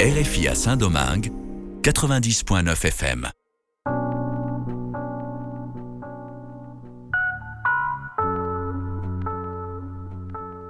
RFI à Saint-Domingue, 90.9 FM.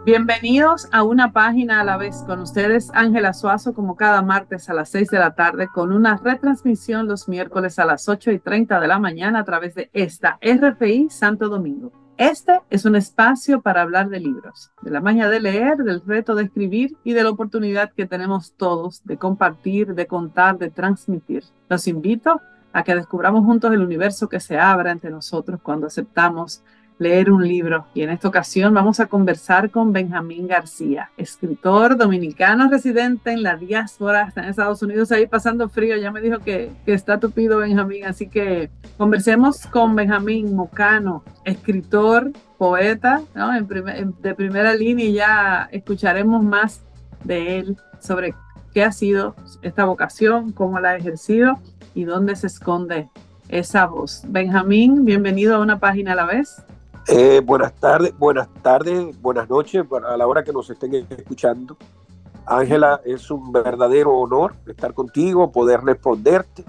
Bienvenidos a una página a la vez con ustedes, Ángela Suazo, como cada martes a las 6 de la tarde, con una retransmisión los miércoles a las 8 y 30 de la mañana a través de esta RFI Santo Domingo. Este es un espacio para hablar de libros, de la magia de leer, del reto de escribir y de la oportunidad que tenemos todos de compartir, de contar, de transmitir. Los invito a que descubramos juntos el universo que se abre ante nosotros cuando aceptamos leer un libro. Y en esta ocasión vamos a conversar con Benjamín García, escritor dominicano residente en la diáspora, está en Estados Unidos ahí pasando frío. Ya me dijo que, que está tupido Benjamín, así que conversemos con Benjamín Mocano, escritor, poeta, ¿no? en de primera línea y ya escucharemos más de él sobre qué ha sido esta vocación, cómo la ha ejercido y dónde se esconde esa voz. Benjamín, bienvenido a una página a la vez. Eh, buenas tardes, buenas tardes, buenas noches a la hora que nos estén escuchando. Ángela, es un verdadero honor estar contigo, poder responderte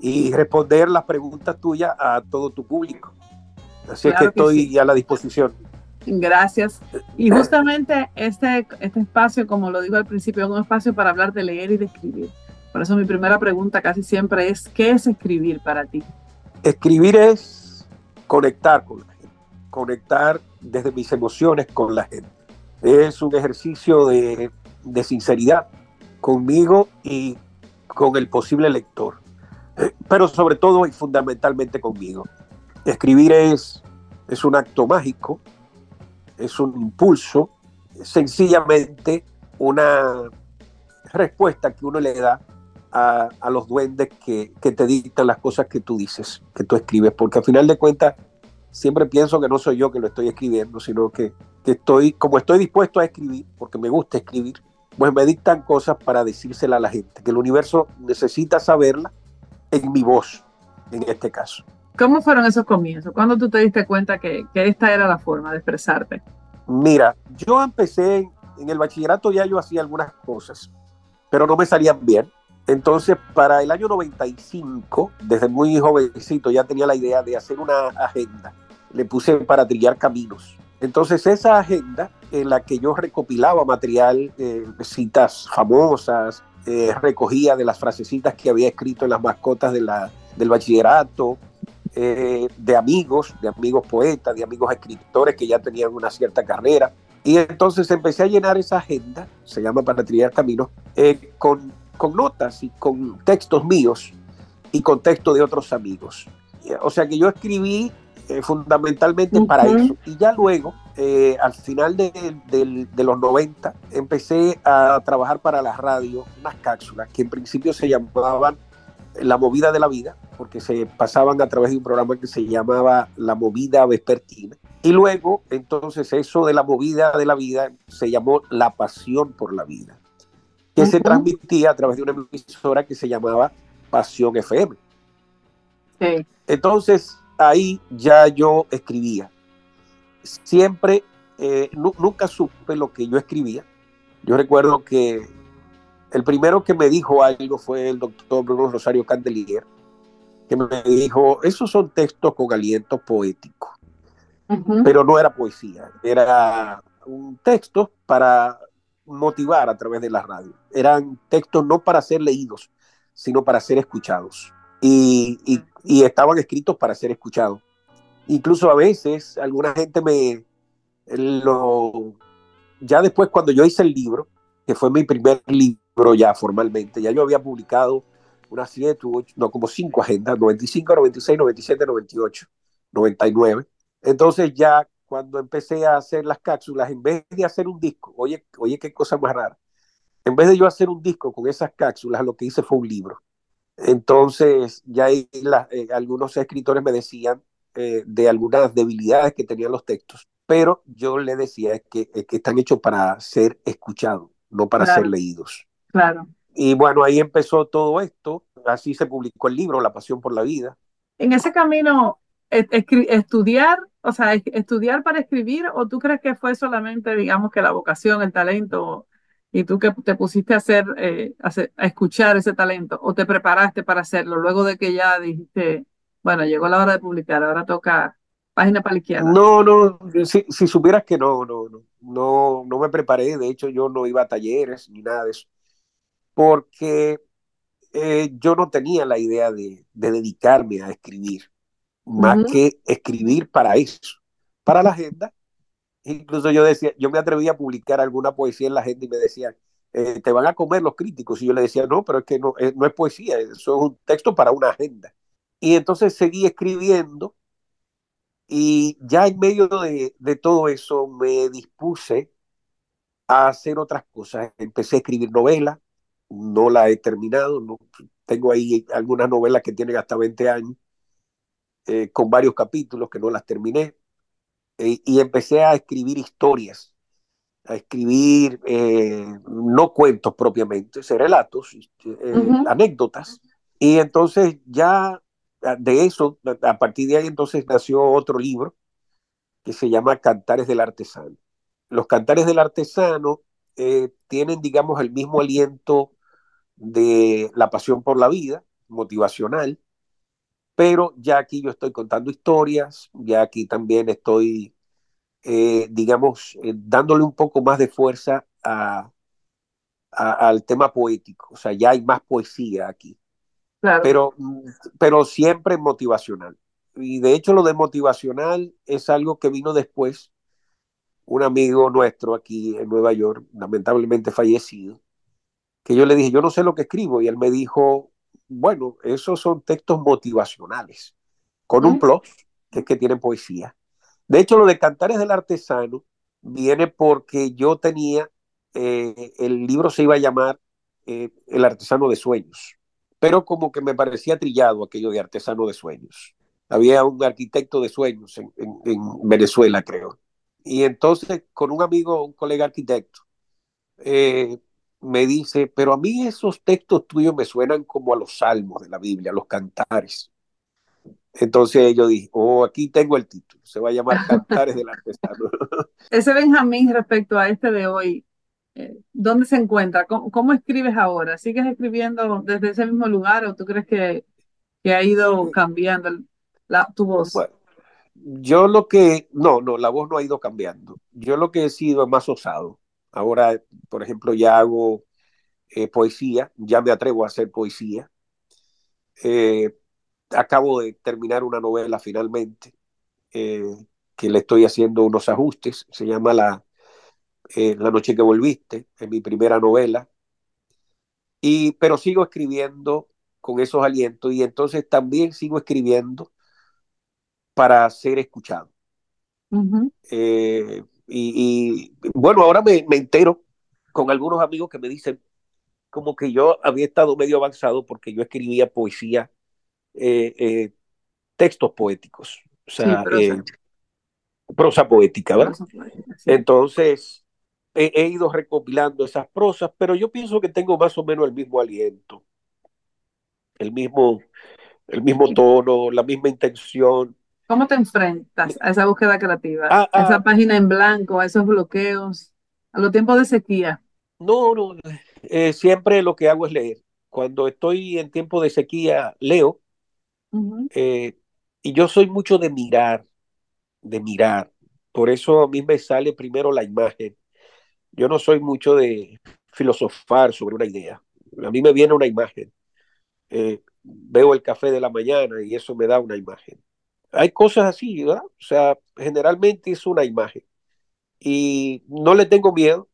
y responder las preguntas tuyas a todo tu público. Así es que estoy a la disposición. Gracias. Y justamente este, este espacio, como lo digo al principio, es un espacio para hablar de leer y de escribir. Por eso mi primera pregunta casi siempre es, ¿qué es escribir para ti? Escribir es conectar con la conectar desde mis emociones con la gente. Es un ejercicio de, de sinceridad conmigo y con el posible lector, pero sobre todo y fundamentalmente conmigo. Escribir es, es un acto mágico, es un impulso, sencillamente una respuesta que uno le da a, a los duendes que, que, te dictan las cosas que tú dices, que tú escribes, porque al final de cuentas siempre pienso que no soy yo que lo estoy escribiendo, sino que, estoy, como estoy dispuesto a escribir, porque me gusta escribir, pues me dictan cosas para decírsela a la gente, que el universo necesita saberla en mi voz, en este caso. ¿Cómo fueron esos comienzos? ¿Cuándo tú te diste cuenta que, esta era la forma de expresarte? Mira, yo empecé en el bachillerato, ya yo hacía algunas cosas, pero no me salían bien. Entonces, para el año 95, desde muy jovencito, ya tenía la idea de hacer una agenda le puse para trillar caminos. Entonces esa agenda en la que yo recopilaba material, eh, citas famosas, eh, recogía de las frasecitas que había escrito en las mascotas de del bachillerato, eh, de amigos, de amigos poetas, de amigos escritores que ya tenían una cierta carrera. Y entonces empecé a llenar esa agenda, se llama Para Trillar Caminos, con, con notas y con textos míos y con textos de otros amigos. O sea que yo escribí eh, fundamentalmente para eso. Y ya luego, eh, al final de, de, los 90, empecé a trabajar para la radio unas cápsulas que en principio se llamaban La Movida de la Vida, porque se pasaban a través de un programa que se llamaba La Movida Vespertina. Y luego, entonces, eso de la movida de la vida se llamó La Pasión por la Vida, que se transmitía a través de una emisora que se llamaba Pasión FM. Sí. Entonces, ahí ya yo escribía. Siempre, eh, nunca supe lo que yo escribía. Yo recuerdo que el primero que me dijo algo fue el doctor Bruno Rosario Candelier, que me dijo, esos son textos con aliento poético, pero no era poesía, era un texto para motivar a través de la radio. Eran textos no para ser leídos, sino para ser escuchados y, estaban escritos para ser escuchados. Incluso a veces alguna gente me lo... Ya después cuando yo hice el libro, que fue mi primer libro ya formalmente, ya yo había publicado siete, ocho, no, como cinco agendas, 95, 96, 97, 98, 99. Entonces ya cuando empecé a hacer las cápsulas, en vez de hacer un disco, oye, oye qué cosa más rara, en vez de yo hacer un disco con esas cápsulas, lo que hice fue un libro. Entonces, ya eh, algunos escritores me decían eh, de algunas debilidades que tenían los textos, pero yo le decía que, que están hechos para ser escuchados, no para ser leídos. Claro. Y bueno, ahí empezó todo esto, así se publicó el libro, La Pasión por la Vida. En ese camino, estudiar, o sea, estudiar para escribir, o tú crees que fue solamente, digamos, que la vocación, el talento y tú que te pusiste a hacer, eh, a escuchar ese talento o te preparaste para hacerlo luego de que ya dijiste, bueno, llegó la hora de publicar, ahora toca página para la izquierda. No, no, si, si supieras que no, no, no, no, no me preparé, de hecho yo no iba a talleres ni nada de eso, porque eh, yo no tenía la idea de, de dedicarme a escribir, más que escribir para eso, para la agenda Incluso yo decía, yo me atrevía a publicar alguna poesía en la gente y me decían, eh, te van a comer los críticos. Y yo le decía, no, pero es que no, eh, no es poesía, eso es un texto para una agenda. Y entonces seguí escribiendo y ya en medio de, todo eso me dispuse a hacer otras cosas. Empecé a escribir novelas, no la he terminado, tengo ahí algunas novelas que tienen hasta 20 años, eh, con varios capítulos que no las terminé. Eh, y empecé a escribir historias, a escribir eh, no cuentos propiamente, relatos, eh, anécdotas. Y entonces ya de eso, a partir de ahí entonces nació otro libro que se llama Cantares del Artesano. Los Cantares del Artesano tienen, digamos, el mismo aliento de la pasión por la vida, motivacional, pero ya aquí yo estoy contando historias, ya aquí también estoy, eh, digamos, eh, dándole un poco más de fuerza a, al tema poético, o sea, ya hay más poesía aquí, claro. pero, pero siempre motivacional. Y de hecho lo de motivacional es algo que vino después, un amigo nuestro aquí en Nueva York, lamentablemente fallecido, que yo le dije, yo no sé lo que escribo, y él me dijo, bueno, esos son textos motivacionales, con un plus, que es que tienen poesía. De hecho, lo de Cantares del Artesano viene porque yo tenía, eh, el libro se iba a llamar eh, El Artesano de Sueños, pero como que me parecía trillado aquello de Artesano de Sueños. Había un arquitecto de sueños en, Venezuela, creo. Y entonces, con un amigo, un colega arquitecto, eh, me dice, pero a mí esos textos tuyos me suenan como a los salmos de la Biblia, a los cantares. Entonces yo dije, oh, aquí tengo el título, se va a llamar Cantares del Artesano. Ese Benjamín respecto a este de hoy, eh, ¿dónde se encuentra? ¿Cómo, escribes ahora? ¿Sigues escribiendo desde ese mismo lugar o tú crees que, que ha ido cambiando la, tu voz? Bueno, yo lo que, no, no, la voz no ha ido cambiando. Yo lo que he sido es más osado. Ahora, por ejemplo, ya hago eh, poesía, ya me atrevo a hacer poesía. Eh, acabo de terminar una novela finalmente, eh, que le estoy haciendo unos ajustes, se llama La, La Noche que Volviste, es mi primera novela, y, pero sigo escribiendo con esos alientos y entonces también sigo escribiendo para ser escuchado. Y, bueno, ahora me, me, entero con algunos amigos que me dicen como que yo había estado medio avanzado porque yo escribía poesía, eh, eh, textos poéticos, o sea, eh, prosa. poética, ¿verdad? Entonces, he, he, ido recopilando esas prosas, pero yo pienso que tengo más o menos el mismo aliento, el mismo, el mismo tono, la misma intención. ¿Cómo te enfrentas a esa búsqueda creativa? a ah, esa ah. página en blanco, a esos bloqueos, a los tiempos de sequía. No, no, eh, siempre lo que hago es leer. Cuando estoy en tiempo de sequía, leo. Eh, y yo soy mucho de mirar, de mirar. Por eso a mí me sale primero la imagen. Yo no soy mucho de filosofar sobre una idea. A mí me viene una imagen. Eh, veo el café de la mañana y eso me da una imagen hay cosas así, ¿verdad? O sea, generalmente es una imagen. Y no le tengo miedo.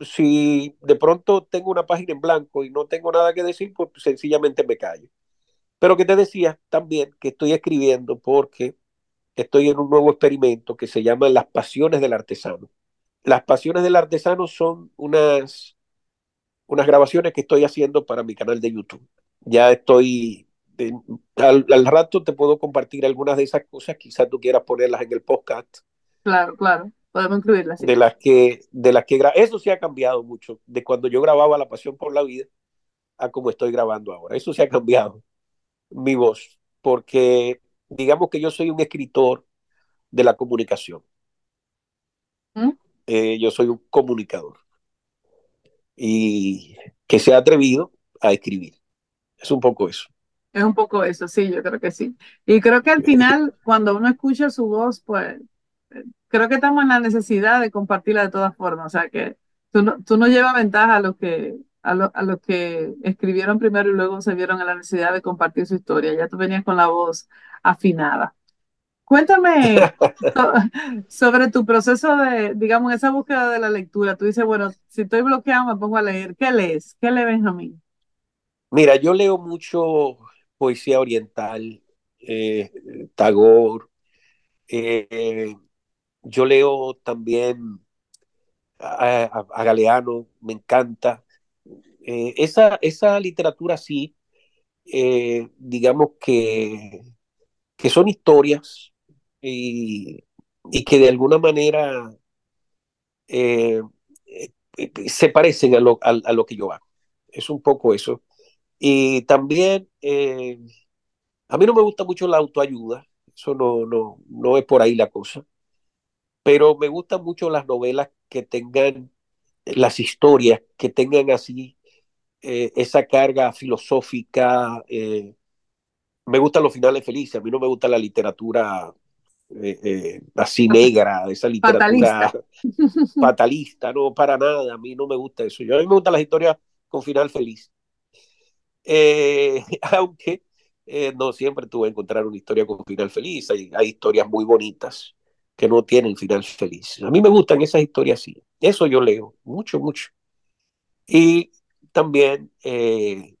Si de pronto tengo una página en blanco y no tengo nada que decir, pues sencillamente me callo. Pero que te decía también que estoy escribiendo porque estoy en un nuevo experimento que se llama Las Pasiones del Artesano. Las Pasiones del Artesano son unas, unas grabaciones que estoy haciendo para mi canal de YouTube. Ya estoy al, rato te puedo compartir algunas de esas cosas, quizás tú quieras ponerlas en el podcast. Claro, claro, podemos incluirlas. De las que, de las que eso sí ha cambiado mucho, de cuando yo grababa La Pasión por la Vida a como estoy grabando ahora. Eso sí ha cambiado mi voz, porque digamos que yo soy un escritor de la comunicación. ¿Mm? Eh, yo soy un comunicador. y que se ha atrevido a escribir. Es un poco eso. Es un poco eso, sí, yo creo que sí. Y creo que al final, cuando uno escucha su voz, pues creo que estamos en la necesidad de compartirla de todas formas. O sea, que tú no, tú no llevas ventaja a los que, a, lo, a los que escribieron primero y luego se vieron en la necesidad de compartir su historia. Ya tú venías con la voz afinada. Cuéntame sobre tu proceso de, digamos, esa búsqueda de la lectura. Tú dices, bueno, si estoy bloqueado me pongo a leer. ¿Qué lees? ¿Qué lees, Benjamín? Mira, yo leo mucho poesía oriental, eh, Tagore. Eh, yo leo también a, Galeano, me encanta. Eh, esa, esa literatura sí, digamos que, que son historias y, que de alguna manera se parecen a lo, a lo que yo hago. Es un poco eso. Y también, eh, a mí no me gusta mucho la autoayuda, eso no, no, no es por ahí la cosa, pero me gustan mucho las novelas que tengan, las historias que tengan así eh, esa carga filosófica. Eh, me gustan los finales felices, a mí no me gusta la literatura eh, así negra, esa literatura fatalista. fatalista, no, para nada, a mí no me gusta eso. Yo, a mí me gustan las historias con final feliz. Eh, aunque eh, no siempre tú vas a encontrar una historia con final feliz, hay, hay, historias muy bonitas que no tienen final feliz. A mí me gustan esas historias así, eso yo leo, mucho, mucho. Y también, eh,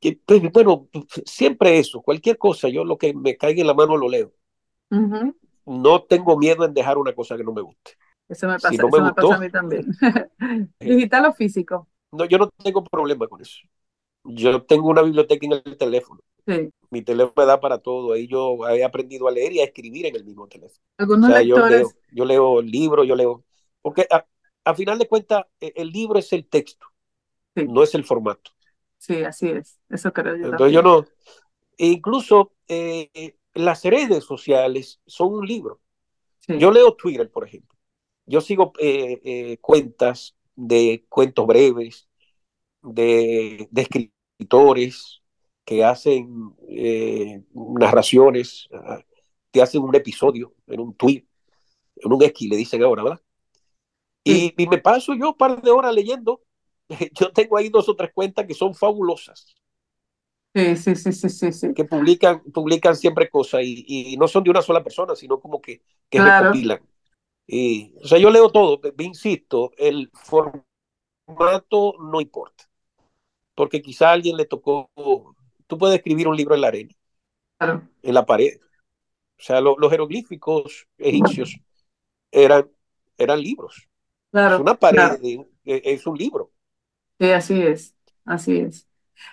que, pues, bueno, siempre eso, cualquier cosa, yo lo que me caiga en la mano lo leo. Uh -huh. No tengo miedo en dejar una cosa que no me guste. Eso me pasa, si no eso me, gustó, me pasa a mí también. ¿Digital o físico? No, yo no tengo problema con eso. Yo tengo una biblioteca en el teléfono. Sí. Mi teléfono me da para todo. Ahí yo he aprendido a leer y a escribir en el mismo teléfono. Algunos o sea, lectores... yo, leo, yo leo libros, yo leo. Porque a, a final de cuentas, e, el libro es el texto, sí. no es el formato. Sí, así es. Eso creo yo. Entonces también. yo no. E incluso eh, las redes sociales son un libro. Sí. Yo leo Twitter, por ejemplo. Yo sigo eh, eh, cuentas de cuentos breves, de, de escritores que hacen eh, narraciones, te hacen un episodio en un tweet, en un esquí, le dicen ahora, ¿verdad? Y, y, me paso yo un par de horas leyendo. Yo tengo ahí dos o tres cuentas que son fabulosas. Sí, sí, sí, sí. Que publican, publican siempre cosas y, y, no son de una sola persona, sino como que, que claro. recopilan. Y, o sea, yo leo todo, insisto, el formato no importa, porque quizá a alguien le tocó, tú puedes escribir un libro en la arena, claro. en la pared. O sea, lo, los jeroglíficos egipcios eran, eran libros. Claro, es una pared, claro. es, es un libro. Sí, así es, así es.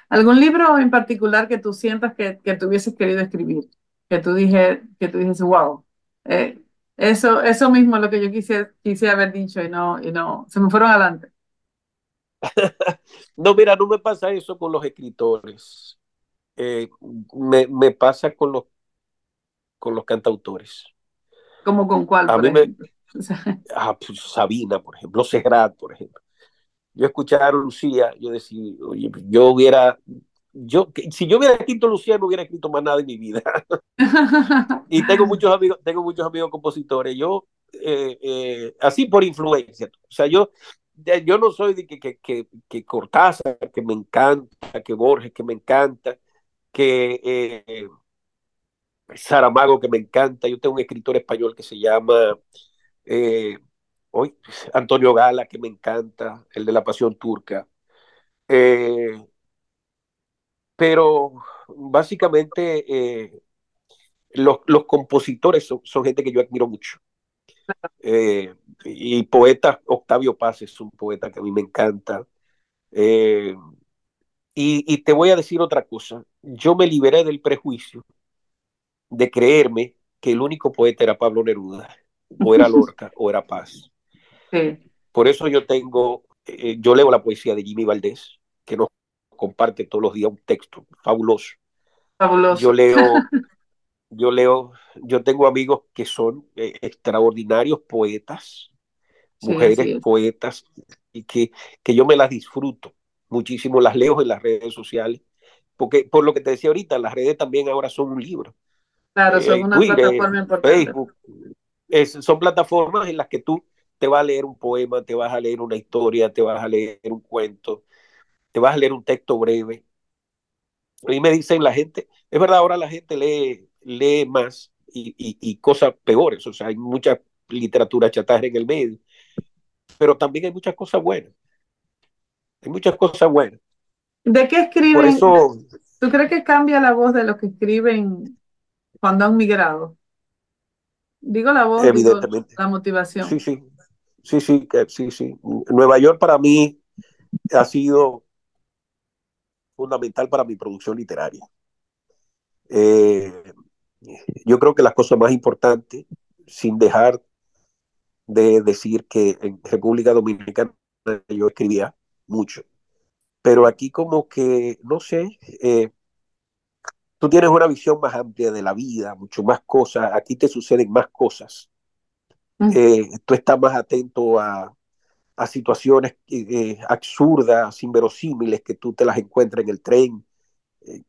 ¿Algún libro en particular que tú sientas que, que tú hubieses querido escribir? Que tú dije, que tú dijes, wow, eh, eso, eso mismo es lo que yo quise, quise haber dicho y no, y no, se me fueron adelante. no, mira, no me pasa eso con los escritores. Eh, me, me, pasa con los, con los cantautores. ¿Cómo con cuál? A mí me, ah, pues Sabina, por ejemplo, Serrat, por ejemplo. Yo escuchaba a Lucía, yo decía, oye, yo hubiera yo, si yo hubiera escrito Lucía, no hubiera escrito más nada en mi vida. y tengo muchos amigos, tengo muchos amigos compositores. Yo, eh, eh, así por influencia. O sea, yo, yo no soy de que, que, que, que, Cortázar, que me encanta, que Borges, que me encanta, que eh, Saramago, que me encanta. Yo tengo un escritor español que se llama hoy, Antonio Gala, que me encanta, el de la Pasión Turca. Eh, pero básicamente eh, los, los, compositores son, son, gente que yo admiro mucho. Eh, y poetas, Octavio Paz es un poeta que a mí me encanta. Eh, y, y, te voy a decir otra cosa, yo me liberé del prejuicio de creerme que el único poeta era Pablo Neruda, o era Lorca, o era Paz. Sí. Por eso yo tengo, eh, yo leo la poesía de Jimmy Valdés, que nos comparte todos los días un texto fabuloso. Fabuloso. Yo leo, yo leo, yo tengo amigos que son eh, extraordinarios poetas, sí, mujeres poetas que, que yo me las disfruto muchísimo, las leo en las redes sociales, porque por lo que te decía ahorita, las redes también ahora son un libro. Claro, son eh, una Twitter, plataforma importante. Facebook, son plataformas en las que tú te vas a leer un poema, te vas a leer una historia, te vas a leer un cuento, te vas a leer un texto breve. A mí me dicen la gente, es verdad, ahora la gente lee, lee más y, y, cosas peores, o sea, hay mucha literatura chatarra en el medio, pero también hay muchas cosas buenas. Hay muchas cosas buenas. ¿De qué escriben? eso, ¿Tú crees que cambia la voz de los que escriben cuando han migrado? Digo la voz, Evidentemente. la motivación. Sí, sí, sí, sí, sí, sí. Nueva York para mí ha sido fundamental para mi producción literaria. Eh, yo creo que las cosas más importantes, sin dejar de decir que en República Dominicana yo escribía mucho, pero aquí como que, no sé, eh, tú tienes una visión más amplia de la vida, mucho más cosas, aquí te suceden más cosas. Eh, tú estás más atento a, a situaciones eh, absurdas, inverosímiles, que tú te las encuentras en el tren,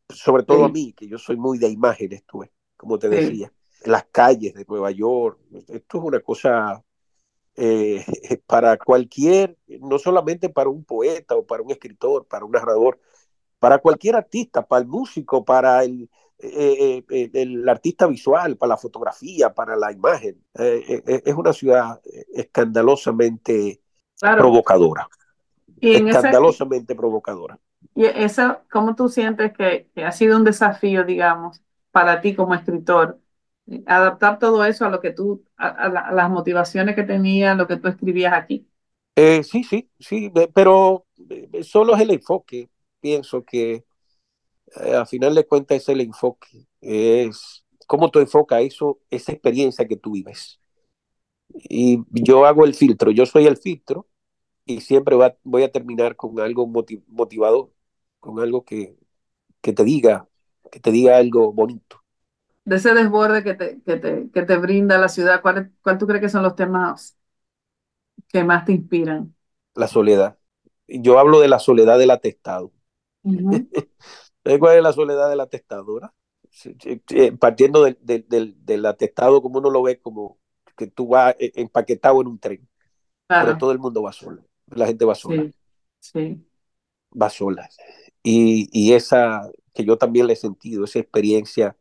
sobre todo a mí, que yo soy muy de imágenes, tú, como te decía, las calles de Nueva York. Esto es una cosa eh, para cualquier, no solamente para un poeta o para un escritor, para un narrador, para cualquier artista, para el músico, para el, eh, eh, el artista visual, para la fotografía, para la imagen. es una ciudad escandalosamente provocadora. escandalosamente provocadora. Y eso, ¿cómo tú sientes que, que, ha sido un desafío, digamos, para ti como escritor? adaptar todo eso a lo que tú, a, las motivaciones que tenía, lo que tú escribías aquí. Eh, sí, sí, sí, pero eh, solo es el enfoque. Pienso que eh, al final de cuentas es el enfoque, es cómo tú enfocas eso, esa experiencia que tú vives. Y yo hago el filtro, yo soy el filtro y siempre va, voy a terminar con algo motivador, con algo que, que te diga, que te diga algo bonito de ese desborde que te, que te, que te brinda la ciudad, ¿cuál, ¿cuál tú crees que son los temas que más te inspiran? La soledad. Yo hablo de la soledad del atestado. ¿Cuál es la soledad del atestado? Partiendo del, del, del, atestado, como uno lo ve, como que tú vas e, empaquetado en un tren. Pero todo el mundo va solo. La gente va sola. Sí. Va sola. Y, y esa, que yo también le he sentido, esa experiencia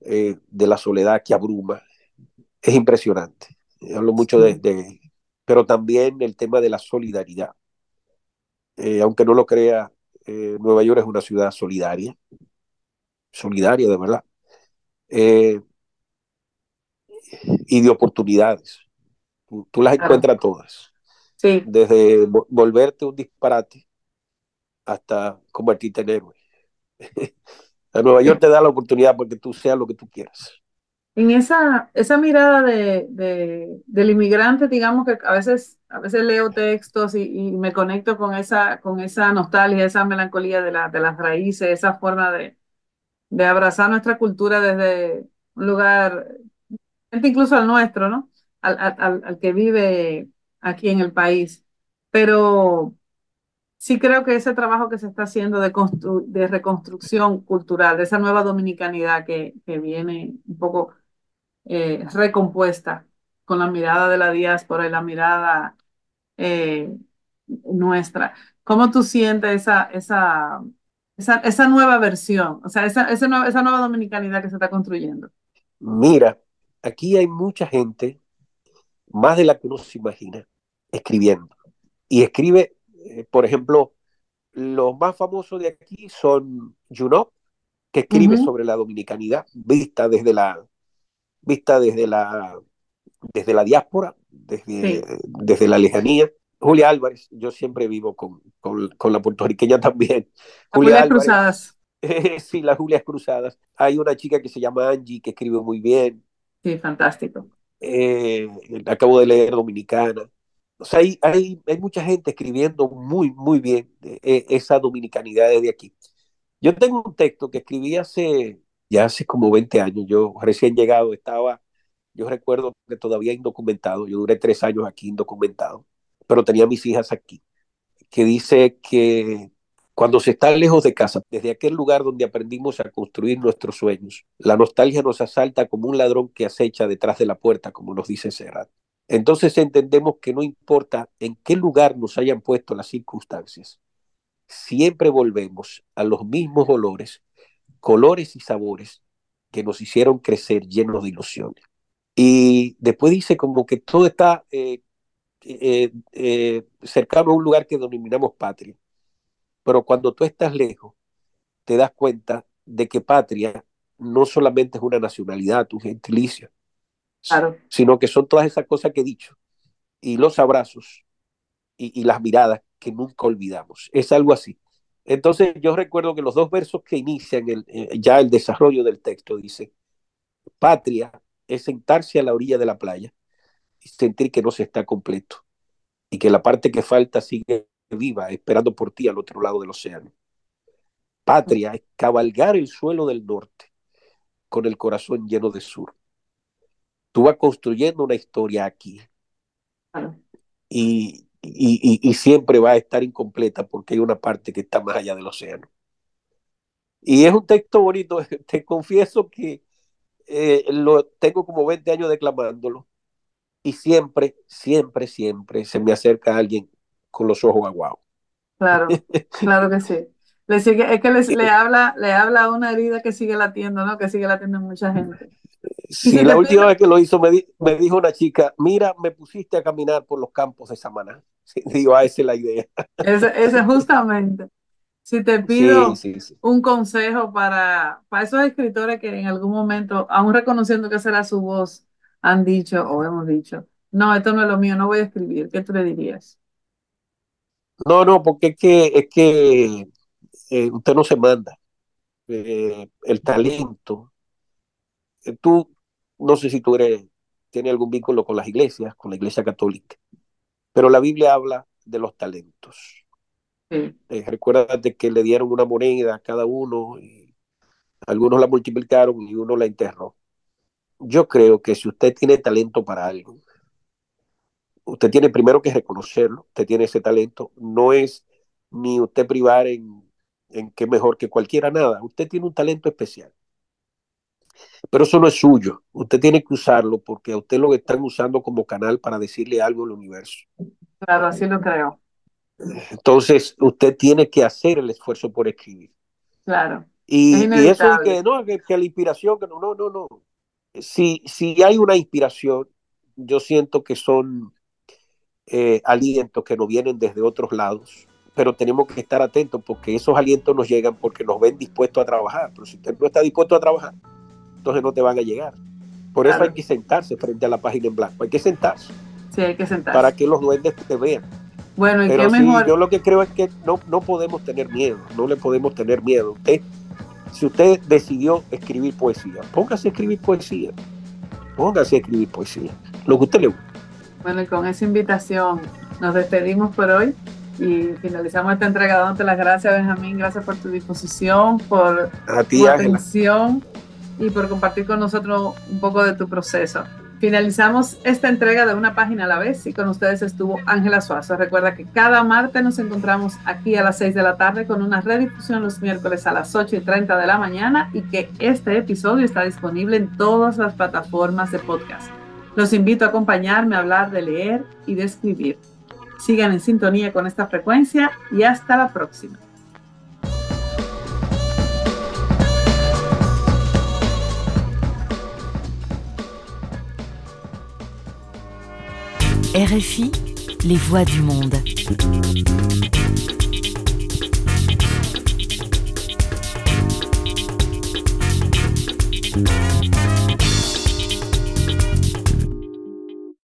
eh, de la soledad que abruma. Es impresionante. Hablo mucho de, pero también el tema de la solidaridad. Eh, aunque no lo crea, eh, Nueva York es una ciudad solidaria, solidaria de verdad, y de oportunidades. Tú, las encuentras todas. Sí. Desde volverte un disparate hasta convertirte en héroe. Nueva York te da la oportunidad porque tú seas lo que tú quieras. En esa, esa mirada de, del inmigrante, digamos que a veces, a veces leo textos y, me conecto con esa, con esa nostalgia, esa melancolía de, la, de las raíces, esa forma de, de abrazar nuestra cultura desde un lugar, incluso al nuestro, ¿no? Al, al, al que vive aquí en el país. Pero sí creo que ese trabajo que se está haciendo de, de reconstrucción cultural, de esa nueva dominicanidad que, viene un poco eh, recompuesta con la mirada de la diáspora y la mirada eh, nuestra. ¿Cómo tú sientes esa, esa, esa, esa nueva versión, o sea, esa, esa, nueva, esa nueva dominicanidad que se está construyendo? Mira, aquí hay mucha gente, más de la que uno se imagina, escribiendo. Y escribe eh, por ejemplo, los más famosos de aquí son Junot, que escribe sobre la dominicanidad, vista desde la, vista desde la, desde la diáspora, desde, desde la lejanía. Julia Álvarez, yo siempre vivo con, con, la puertorriqueña también. Julia Cruzadas. sí, las Julias Cruzadas. Hay una chica que se llama Angie, que escribe muy bien. Sí, fantástico. Eh, acabo de leer Dominicana. O sea, hay, mucha gente escribiendo muy, muy bien eh, esa dominicanidad desde aquí. Yo tengo un texto que escribí hace, ya hace como 20 años, yo recién llegado estaba, yo recuerdo que todavía indocumentado, yo duré tres años aquí indocumentado, pero tenía mis hijas aquí. que dice que cuando se está lejos de casa, desde aquel lugar donde aprendimos a construir nuestros sueños, la nostalgia nos asalta como un ladrón que acecha detrás de la puerta, como nos dice Serrat. Entonces entendemos que no importa en qué lugar nos hayan puesto las circunstancias, siempre volvemos a los mismos olores, colores y sabores que nos hicieron crecer llenos de ilusiones. Y después dice como que todo está eh, eh, eh, cercano a un lugar que denominamos patria. Pero cuando tú estás lejos, te das cuenta de que patria no solamente es una nacionalidad, tu gentilicio, sino que son todas esas cosas que he dicho, y los abrazos y, las miradas que nunca olvidamos. Es algo así. Entonces yo recuerdo que los dos versos que inician el, eh, ya el desarrollo del texto dice, patria es sentarse a la orilla de la playa y sentir que no se está completo y que la parte que falta sigue viva, esperando por ti al otro lado del océano. Patria es cabalgar el suelo del norte con el corazón lleno de sur. Tú vas construyendo una historia aquí y, y, siempre va a estar incompleta porque hay una parte que está más allá del océano. Y es un texto bonito, te confieso que eh, lo tengo como 20 años declamándolo y siempre, siempre, siempre se me acerca alguien con los ojos aguados. Claro, claro que sí. Le sigue, es que le, habla, le habla a una herida que sigue latiendo, ¿no? Que sigue latiendo mucha gente. Sí, la última vez que lo hizo me, me, dijo una chica, mira, me pusiste a caminar por los campos de Samaná. Sí, digo, ah, esa es la idea. Ese, ese justamente. Si te pido un consejo para, para esos escritores que en algún momento, aún reconociendo que será su voz, han dicho o hemos dicho, no, esto no es lo mío, no voy a escribir, ¿qué tú le dirías? No, no, porque es que, es que eh, usted no se manda. Eh, el talento, eh, tú, no sé si tú eres, tienes algún vínculo con las iglesias, con la iglesia católica, pero la Biblia habla de los talentos. Sí. recuérdate que le dieron una moneda a cada uno y algunos la multiplicaron y uno la enterró yo creo que si usted tiene talento para algo, usted tiene primero que reconocerlo, usted tiene ese talento, no es ni usted privar en, en que mejor que cualquiera, nada, usted tiene un talento especial. Pero eso no es suyo, usted tiene que usarlo porque a usted lo están usando como canal para decirle algo al universo. Claro, así lo creo. Entonces, usted tiene que hacer el esfuerzo por escribir. Claro. Y, eso es que no, que, que, la inspiración, que no, no, no, no si, si hay una inspiración, yo siento que son eh, alientos que nos vienen desde otros lados, pero tenemos que estar atentos porque esos alientos nos llegan porque nos ven dispuestos a trabajar. Pero si usted no está dispuesto a trabajar, entonces no te van a llegar. Por eso hay que sentarse frente a la página en blanco, hay que sentarse. Sí, hay que sentarse. Para que los duendes te vean. Bueno, ¿y Pero qué mejor? yo lo que creo es que no, no podemos tener miedo, no le podemos tener miedo. Usted si usted decidió escribir poesía, póngase a escribir poesía. Póngase a escribir poesía. Lo que usted le guste. Bueno, y con esa invitación nos despedimos por hoy y finalizamos esta entrega dándote las gracias, Benjamín. Gracias por tu disposición, por tu atención y por compartir con nosotros un poco de tu proceso. Finalizamos esta entrega de una página a la vez y con ustedes estuvo Ángela Suazo. Recuerda que cada martes nos encontramos aquí a las 6 de la tarde con una redifusión los miércoles a las 8 y 30 de la mañana y que este episodio está disponible en todas las plataformas de podcast. Los invito a acompañarme a hablar de leer y de escribir. Sigan en sintonía con esta frecuencia y hasta la próxima. RFI, les voix du monde.